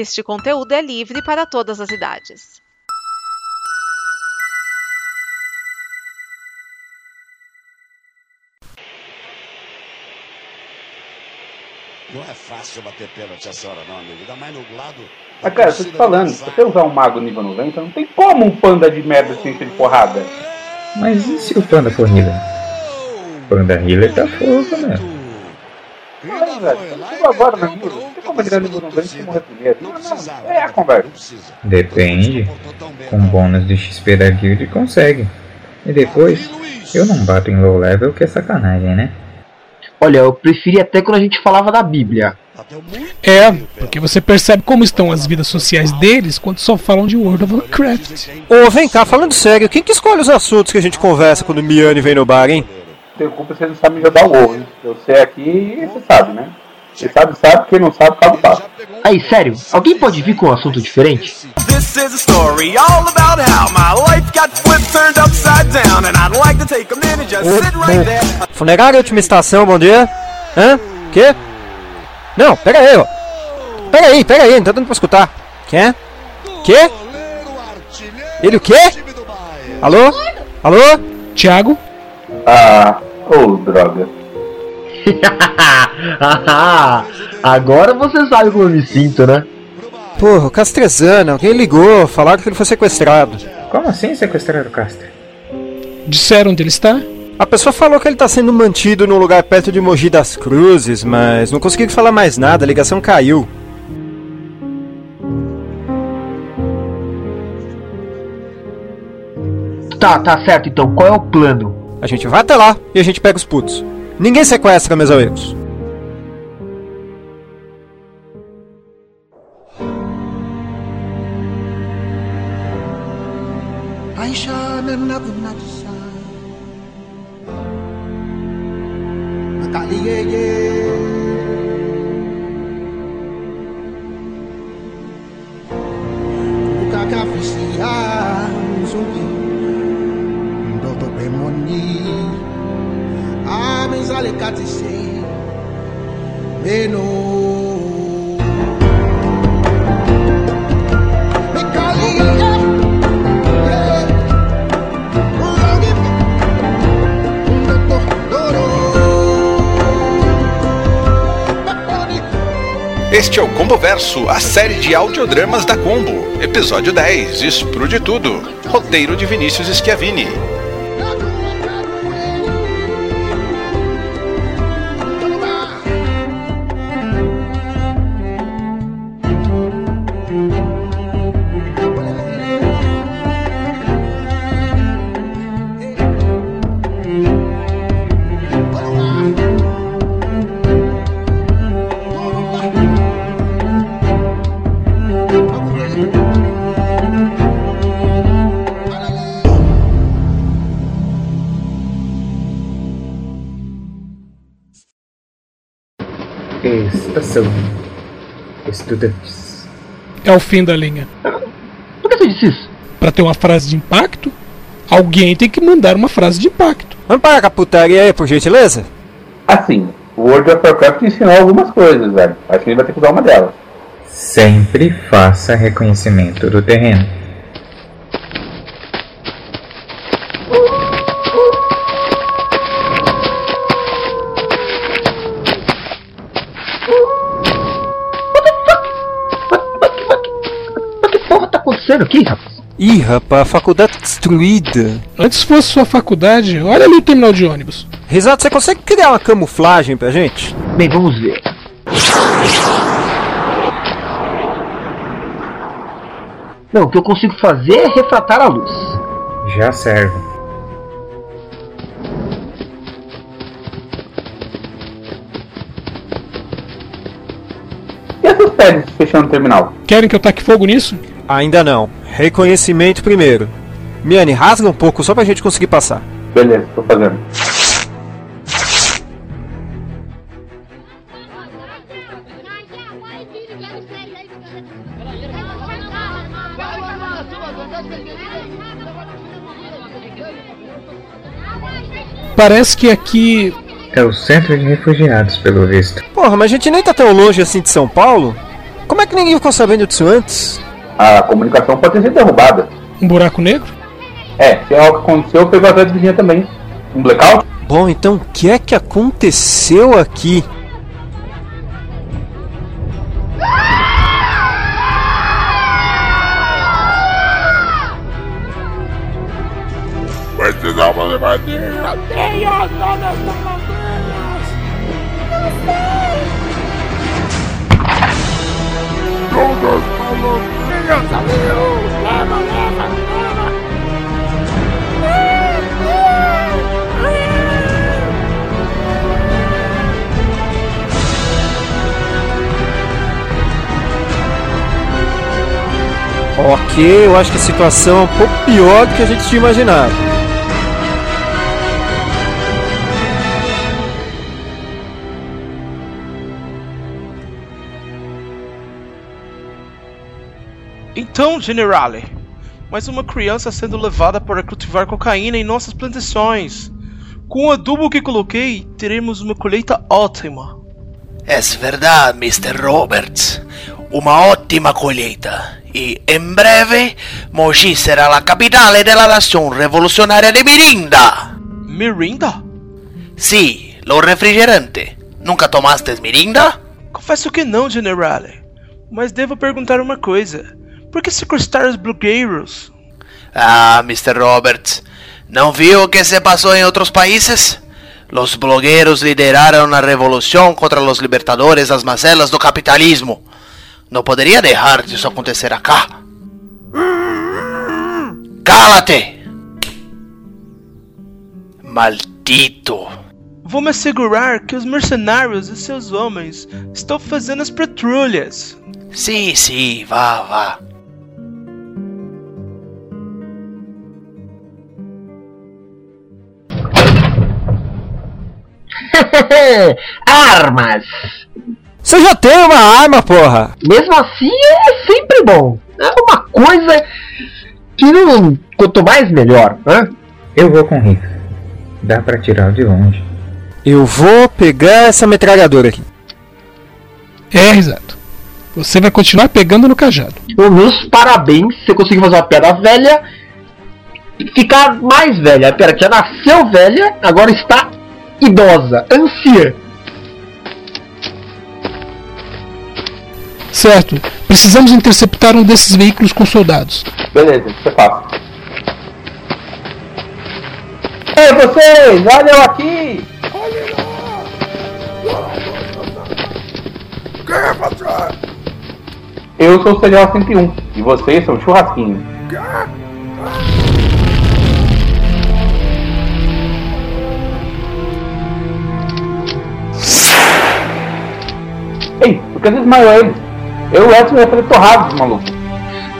Este conteúdo é livre para todas as idades. Não é fácil bater pênalti essa hora, não, amigo. Ainda mais nublado. Mas, cara, tô te falando, se você usar um mago nível 90, não tem como um panda de merda sem ser de porrada. Mas e se o panda for healer? Panda healer tá fogo, né? Mas, velho, agora na vida, não tem como virar nível 90 morrer primeiro. Não, não, é a conversa. Depende. Com bônus de XP da guild consegue. E depois, eu não bato em low level que é sacanagem, né? Olha, eu preferi até quando a gente falava da Bíblia. É, porque você percebe como estão as vidas sociais deles quando só falam de World of Warcraft. Ô, vem cá, falando sério, quem que escolhe os assuntos que a gente conversa quando o Miane vem no bar, hein? Tem culpa você não sabe jogar o WoW, hein? Eu sei aqui você sabe, né? Quem sabe, sabe, quem não sabe, cabe passo. Aí, sério, alguém pode vir com um assunto diferente? This is a story all about how my life got flipped, turned upside down, and I'd like to take a minute, just sit right there. Funerária Última Estação, bom dia. Hã? Quê? Não, pera aí, ó. Pera aí, pera aí, não tá dando pra escutar. Quê? Quê? Ele o quê? Alô? Alô? Thiago? Ah, ô droga. Agora você sabe como eu me sinto, né? Porra, o Castrezana, alguém ligou, falaram que ele foi sequestrado. Como assim sequestrar o Castro? Disseram onde ele está? A pessoa falou que ele tá sendo mantido num lugar perto de Mogi das Cruzes, mas não consegui falar mais nada, a ligação caiu. Tá, tá certo então, qual é o plano? A gente vai até lá e a gente pega os putos. Ninguém sequestra meus amigos. Aisha Este é o Combo Verso, a série de audiodramas da Combo. Episódio 10, Exprude Tudo. Roteiro de Vinícius Schiavini. Estudantes. É o fim da linha. Por que você disse isso? Pra ter uma frase de impacto, alguém tem que mandar uma frase de impacto. Vamos parar com a putaria aí, por gentileza? Assim, o World of Warcraft ensinou algumas coisas, velho. Acho que a gente vai ter que usar uma delas. Sempre faça reconhecimento do terreno. Tá acontecendo aqui, rapaz? Ih, rapaz, a faculdade destruída. Antes fosse sua faculdade, olha ali o terminal de ônibus. Risato, você consegue criar uma camuflagem pra gente? Bem, vamos ver. Não, o que eu consigo fazer é refratar a luz. Já serve. E essas pedras fechando o terminal? Querem que eu taque fogo nisso? Ainda não. Reconhecimento primeiro. Miane, rasga um pouco só pra gente conseguir passar. Beleza, tô fazendo. Parece que aqui. É o centro de refugiados, pelo visto. Porra, mas a gente nem tá tão longe assim de São Paulo. Como é que ninguém ficou sabendo disso antes? A comunicação pode ter sido derrubada. Um buraco negro? É, se é algo que aconteceu, pegou atrás da vizinha também. Um blackout? Bom, então o que é que aconteceu aqui? Precisamos invadir! Onde estão as aldeias? Não sei! Estão as aldeias? Ali! Leva, leva, leva! Ok, eu acho que a situação é um pouco pior do que a gente tinha imaginado. Então, Generale, mais uma criança sendo levada para cultivar cocaína em nossas plantações. Com o adubo que coloquei, teremos uma colheita ótima. É verdade, Mr. Roberts. Uma ótima colheita. E em breve, Mogi será a capitale della nação revolucionária de Mirinda. Mirinda? Sim, lo refrigerante. Nunca tomaste Mirinda? Confesso que não, Generale. Mas devo perguntar uma coisa. Por que sequestrar os blogueiros? Ah, Mr. Roberts. ¿No viu o que se passou em outros países? Los blogueiros lideraram a revolução contra os libertadores das mazelas do capitalismo. Não poderia deixar disso acontecer acá. Cala-te! Maldito! Vou me assegurar que os mercenários e seus homens estão fazendo as patrulhas. Sim, sim, vá, vá. Armas! Você já tem uma arma, porra! Mesmo assim é sempre bom. É uma coisa que não. Quanto mais melhor, né? Eu vou com o Rick. Dá pra tirar de longe. Eu vou pegar essa metralhadora aqui. É, exato. Você vai continuar pegando no cajado. Os meus parabéns, você conseguiu fazer uma piada velha e ficar mais velha. Pera, que já nasceu velha, agora está idosa, anciã. Certo. Precisamos interceptar um desses veículos com soldados. Beleza, é fácil. Ei, vocês! Olha eu aqui! Quem é você? Eu sou o Serial 101 e vocês são o Churrasquinho. Ei, por que desmaiou ele? Eu e o Edson ia fazer torrados, maluco.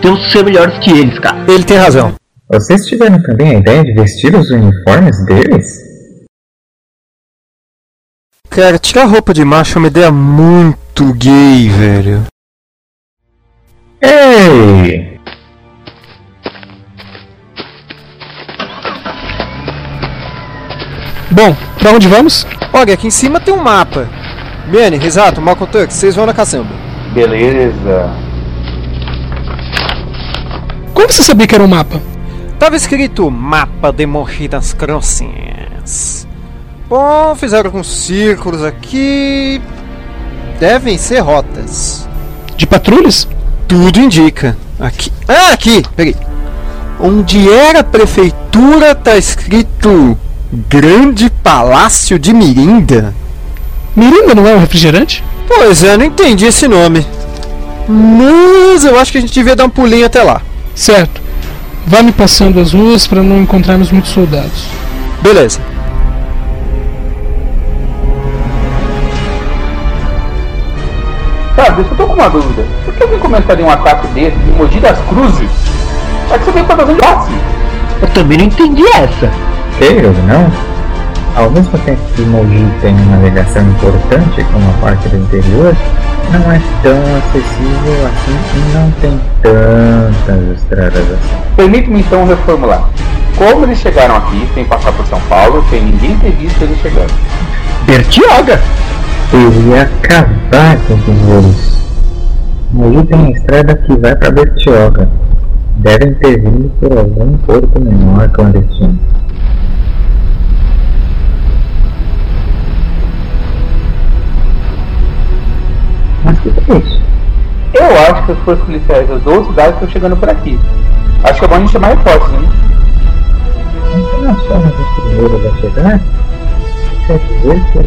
Temos que ser melhores que eles, cara. Ele tem razão. Vocês tiveram também a ideia de vestir os uniformes deles? Cara, tirar roupa de macho é uma ideia muito gay, velho. Ei! Bom, pra onde vamos? Olha, aqui em cima tem um mapa. Miane, Risato, Malcolm Tuck, vocês vão na caçamba. Beleza. Como você sabia que era um mapa? Tava escrito Mapa de Morridas Crossinhas. Bom, fizeram alguns círculos aqui. Devem ser rotas. De patrulhas? Tudo indica. Aqui. Ah, aqui! Peguei. Onde era a prefeitura tá escrito Grande Palácio de Mirinda. Mirinda não é um refrigerante? Pois é, não entendi esse nome. Mas eu acho que a gente devia dar um pulinho até lá. Certo. Vá me passando as ruas para não encontrarmos muitos soldados. Beleza. Sabe, eu só tô com uma dúvida. Por que alguém começaria um ataque desse em Mogi das Cruzes? É que você veio pra fazer passe. Eu também não entendi essa. Eu não? Ao mesmo tempo que Mogi tem uma navegação importante como a parte do interior, não é tão acessível assim e não tem tantas estradas assim. Permite-me então reformular. Como eles chegaram aqui sem passar por São Paulo, sem ninguém ter visto eles chegando? Bertioga! Eu ia acabar com os voos. Mogi tem estrada que vai para Bertioga. Devem ter vindo por algum porto menor clandestino. Acho que as forças policiais das duas cidades estão chegando por aqui. Acho que é bom a gente chamar reforços, primeiros a chegar? Quer dizer que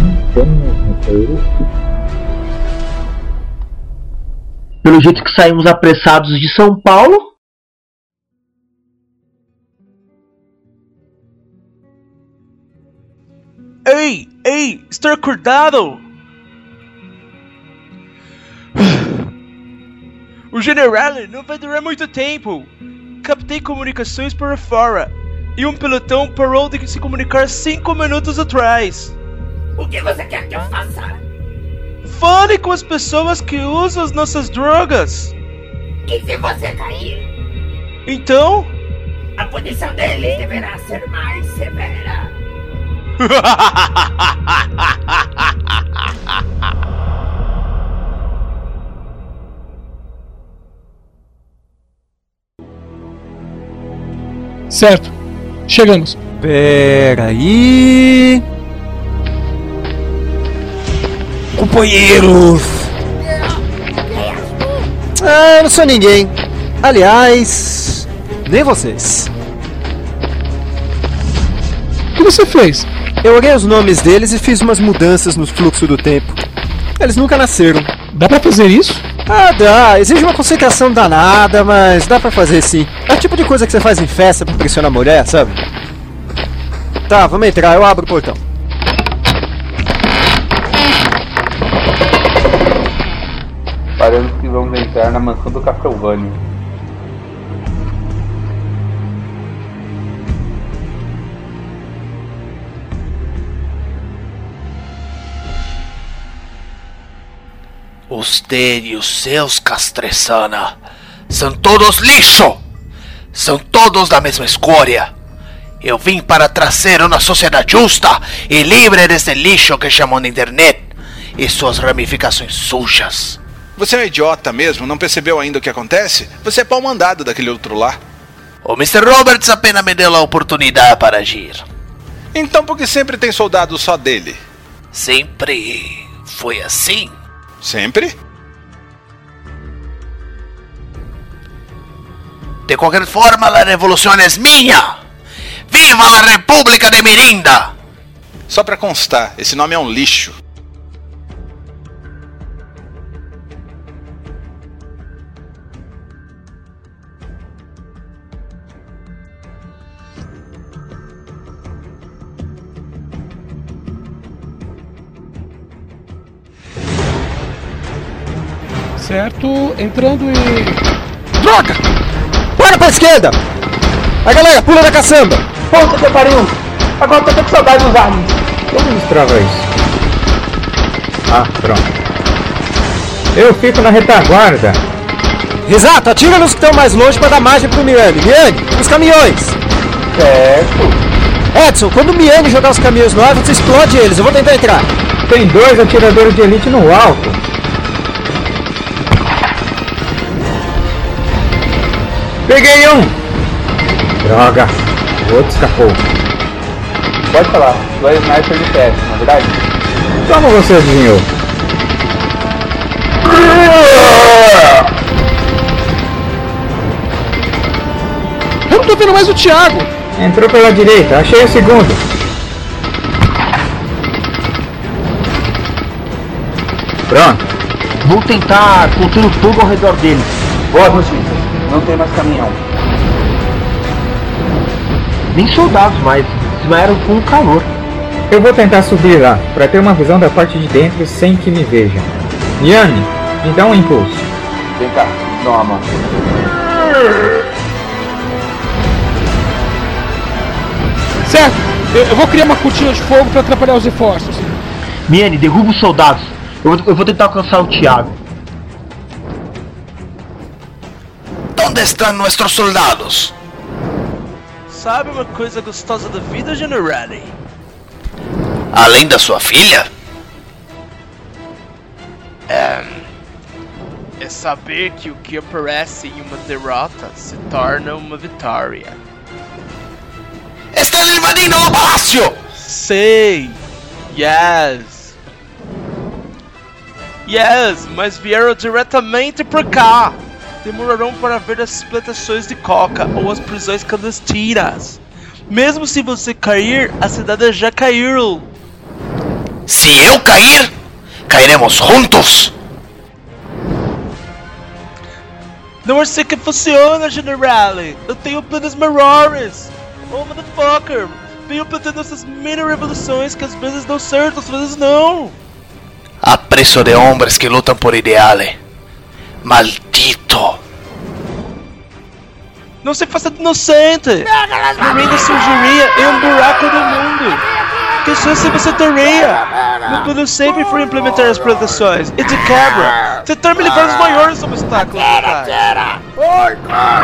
não temos motoristas? Pelo jeito que saímos apressados de São Paulo. Ei, ei, estou acordado! O general não vai durar muito tempo. Captei comunicações por fora. E um pelotão parou de se comunicar cinco minutos atrás. O que você quer que eu faça? Fale com as pessoas que usam as nossas drogas. E se você cair? Então? A punição deles deverá ser mais severa. Certo. Chegamos. Pera aí. Companheiros! Ah, eu não sou ninguém. Aliás, nem vocês. O que você fez? Eu olhei os nomes deles e fiz umas mudanças no fluxo do tempo. Eles nunca nasceram. Dá pra fazer isso? Ah, dá. Exige uma concentração danada, mas dá pra fazer sim. É o tipo de coisa que você faz em festa pra pressionar a mulher, sabe? Tá, vamos entrar. Eu abro o portão. Paramos que vamos entrar na mansão do Castlevania. Usted e os seus Castressana são todos lixo! São todos da mesma escória! Eu vim para trazer uma sociedade justa e livre desse lixo que chamam de internet e suas ramificações sujas. Você é um idiota mesmo? Não percebeu ainda o que acontece? Você é pau mandado daquele outro lá. O Mr. Roberts apenas me deu a oportunidade para agir. Então por que sempre tem soldados só dele? Sempre foi assim. Sempre? De qualquer forma, a revolução é minha! Viva a República de Mirinda! Só pra constar, esse nome é um lixo. Certo, entrando e. Droga! Para pra esquerda! A galera, pula da caçamba! Puta que pariu! Agora eu tô com saudade dos aliens. Como destrava isso? Ah, pronto. Eu fico na retaguarda. Exato, atira nos que estão mais longe pra dar margem pro Miane. Miane, os caminhões! Certo. Edson, quando o Miane jogar os caminhões no ar, você explode eles. Eu vou tentar entrar. Tem dois atiradores de elite no alto. Peguei um! Droga, o outro escapou. Pode falar, tu é sniper de PS, na verdade? Como você adivinhou? Eu não tô vendo mais o Thiago! Entrou pela direita, achei o segundo. Pronto. Vou tentar conter o fogo ao redor dele. Boa notícia, não tem mais caminhão. Nem soldados mais. Desmaiaram com o calor. Eu vou tentar subir lá, para ter uma visão da parte de dentro sem que me vejam. Yane, me dá um impulso. Vem cá, dá uma mão. Certo, eu, eu vou criar uma cortina de fogo pra atrapalhar os reforços. Miane, derruba os soldados. Eu vou, eu vou tentar alcançar o Thiago. Onde estão nossos soldados? Sabe uma coisa gostosa da vida, Generale? Além da sua filha? É... é saber que o que aparece em uma derrota se torna uma vitória. Estão invadindo o palácio! Sei! Yes! Yes, mas vieram diretamente pra cá! Demorarão para ver as plantações de coca ou as prisões clandestinas. Mesmo se você cair, a cidade já caiu. Se eu cair, cairemos juntos! Não é assim que funciona, General! Eu tenho planos maiores! Oh, motherfucker! Venho plantando essas mini revoluções que às vezes dão certo, às vezes não! A preço de homens que lutam por ideale. Não se faça de inocente! Miranda surgiria em um buraco do mundo! Que chance você teria? Meu plano sempre foi implementar as plantações e de quebra, tentar me livrar dos maiores obstáculos.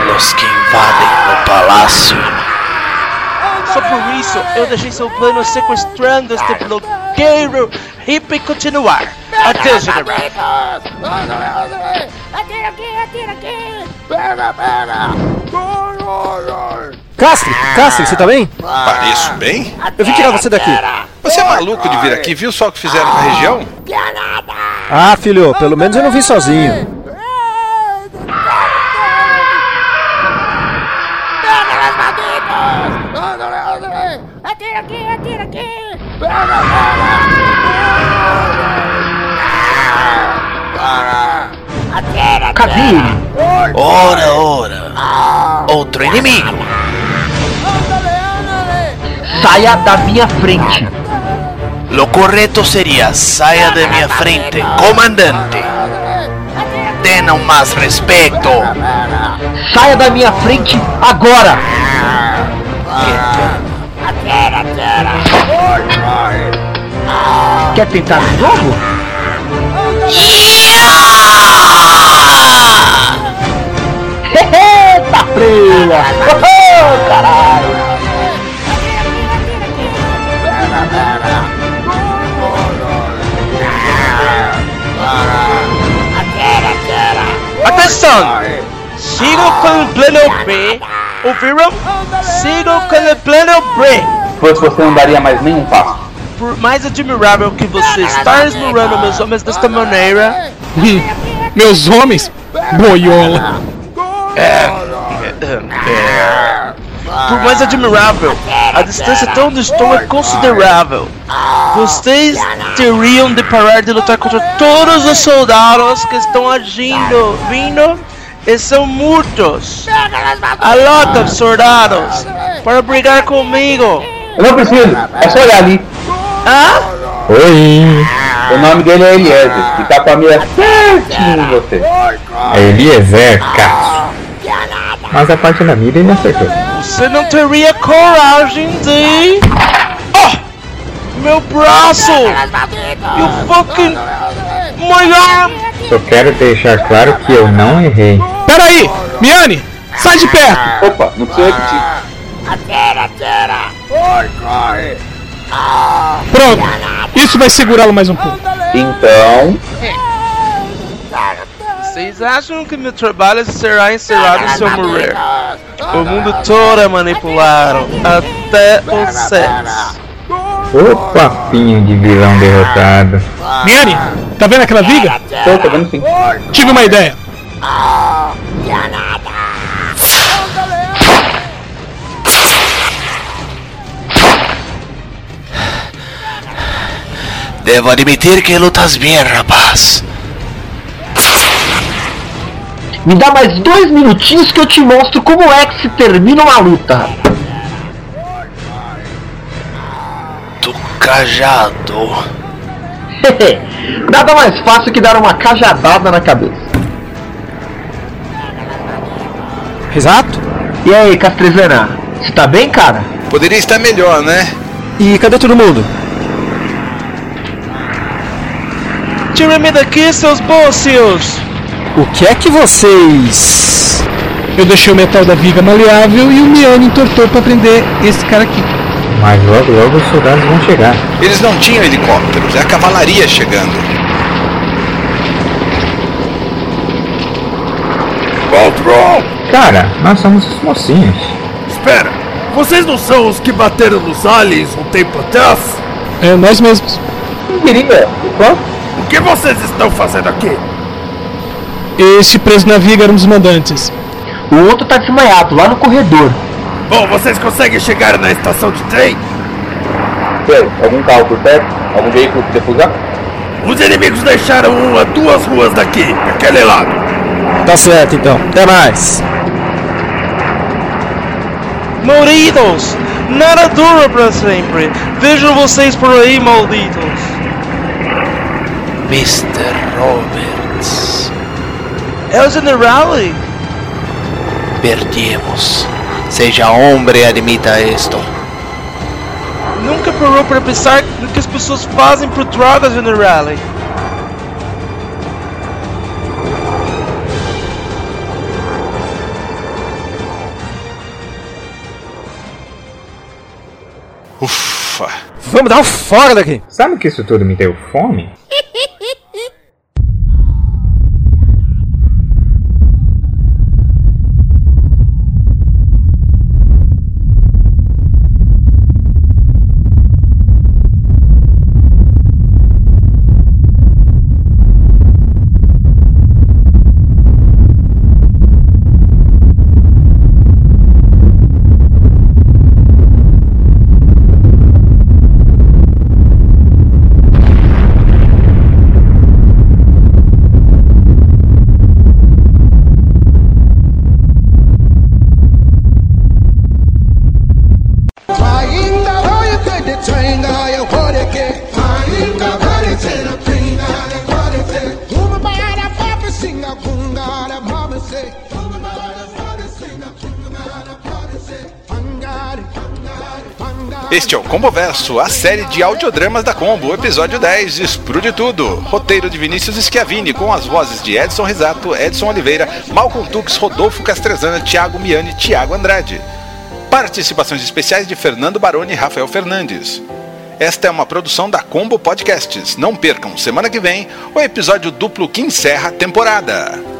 Los que invadem o palácio. Só por isso eu deixei seu plano sequestrando este blogueiro hippie continuar. Adeus, general. Atira aqui, atira aqui! Pega, pega! Castro, Castro, você tá bem? Pareço bem? Eu vim tirar você daqui. Você é maluco de vir aqui? Viu só o que fizeram na região? Ah, filho, pelo menos eu não vim sozinho. Pega, bandidos! Atira aqui, atira aqui! Ele? Ora, ora. Outro inimigo. Saia da minha frente. Lo correto seria saia da minha frente, comandante. Tenham mais respeito. Saia da minha frente agora. Quer tentar de novo? Eita, freia! Oh, caralho! Atenção! Sigam com o plano B. Ouviram? Sigam com o plano B. Fosse você, não daria mais nenhum passo. Por mais admirável que você está esmurrando meus homens desta maneira, Meus homens? Boiola. por mais admirável, a distância até onde estou é considerável. Vocês teriam de parar de lutar contra todos os soldados que estão agindo, vindo e são mortos. A lota de soldados para brigar comigo. Eu não preciso, é só olhar ali. Hã? Oi! O nome dele é Eliezer e tá com a mira certinho em você. É Eliezer Cássio. Mas a parte da mira ele acertou. Você não teria coragem de. Oh! Meu braço! You fucking. My arm! Só quero deixar claro que eu não errei. Peraí! Miane! Sai de perto! Opa, não precisa repetir. Atira, atira! Corre, corre! Pronto! Isso vai segurá-lo mais um pouco. Então, Vocês acham que meu trabalho será encerrado se eu morrer? O mundo todo é manipulado, até vocês. Ô papinho de vilão derrotado. Miane! Tá vendo aquela viga? tô, tô vendo sim. Tive uma ideia. Devo admitir que lutas bem, rapaz. Me dá mais dois minutinhos que eu te mostro como é que se termina uma luta. Do cajado. Nada mais fácil que dar uma cajadada na cabeça. Exato. E aí, Castrezana? Você tá bem, cara? Poderia estar melhor, né? E cadê todo mundo? Tire-me daqui, seus bócios! O que é que vocês. Eu deixei o metal da viga maleável e o Miane entortou pra prender esse cara aqui. Mas logo logo os soldados vão chegar. Eles não tinham helicópteros, é a cavalaria chegando. Patrol! Cara, nós somos os mocinhos. Espera, vocês não são os que bateram nos aliens um tempo atrás? É, nós mesmos. Querida, qual? O que vocês estão fazendo aqui? Este preso navio era um dos mandantes. O outro tá desmaiado lá no corredor. Bom, vocês conseguem chegar na estação de trem? Sei, algum carro por perto? Algum veículo que você usar? Os inimigos deixaram um a duas ruas daqui, aquele lado. Tá certo então. Até mais. Malditos! Nada dura pra sempre. Vejam vocês por aí, malditos. Mr. Roberts, É o Generale. perdimos. Seja hombre, admita esto. Nunca parou para pensar no que as pessoas fazem por drogas, Generale. Ufa. Vamos dar um fora daqui. Sabe que isso tudo me deu fome? pangari Este é o Combo Verso, a série de audiodramas da Combo, episódio 10, Exprude Tudo. Roteiro de Vinícius Schiavini, com as vozes de Edson Risato, Edson Oliveira, Malcolm Tux, Rodolfo Castrezana, Thiago Miani e Thiago Andrade. Participações especiais de Fernando Baroni e Rafael Fernandes. Esta é uma produção da Combo Podcasts. Não percam, semana que vem, o episódio duplo que encerra a temporada.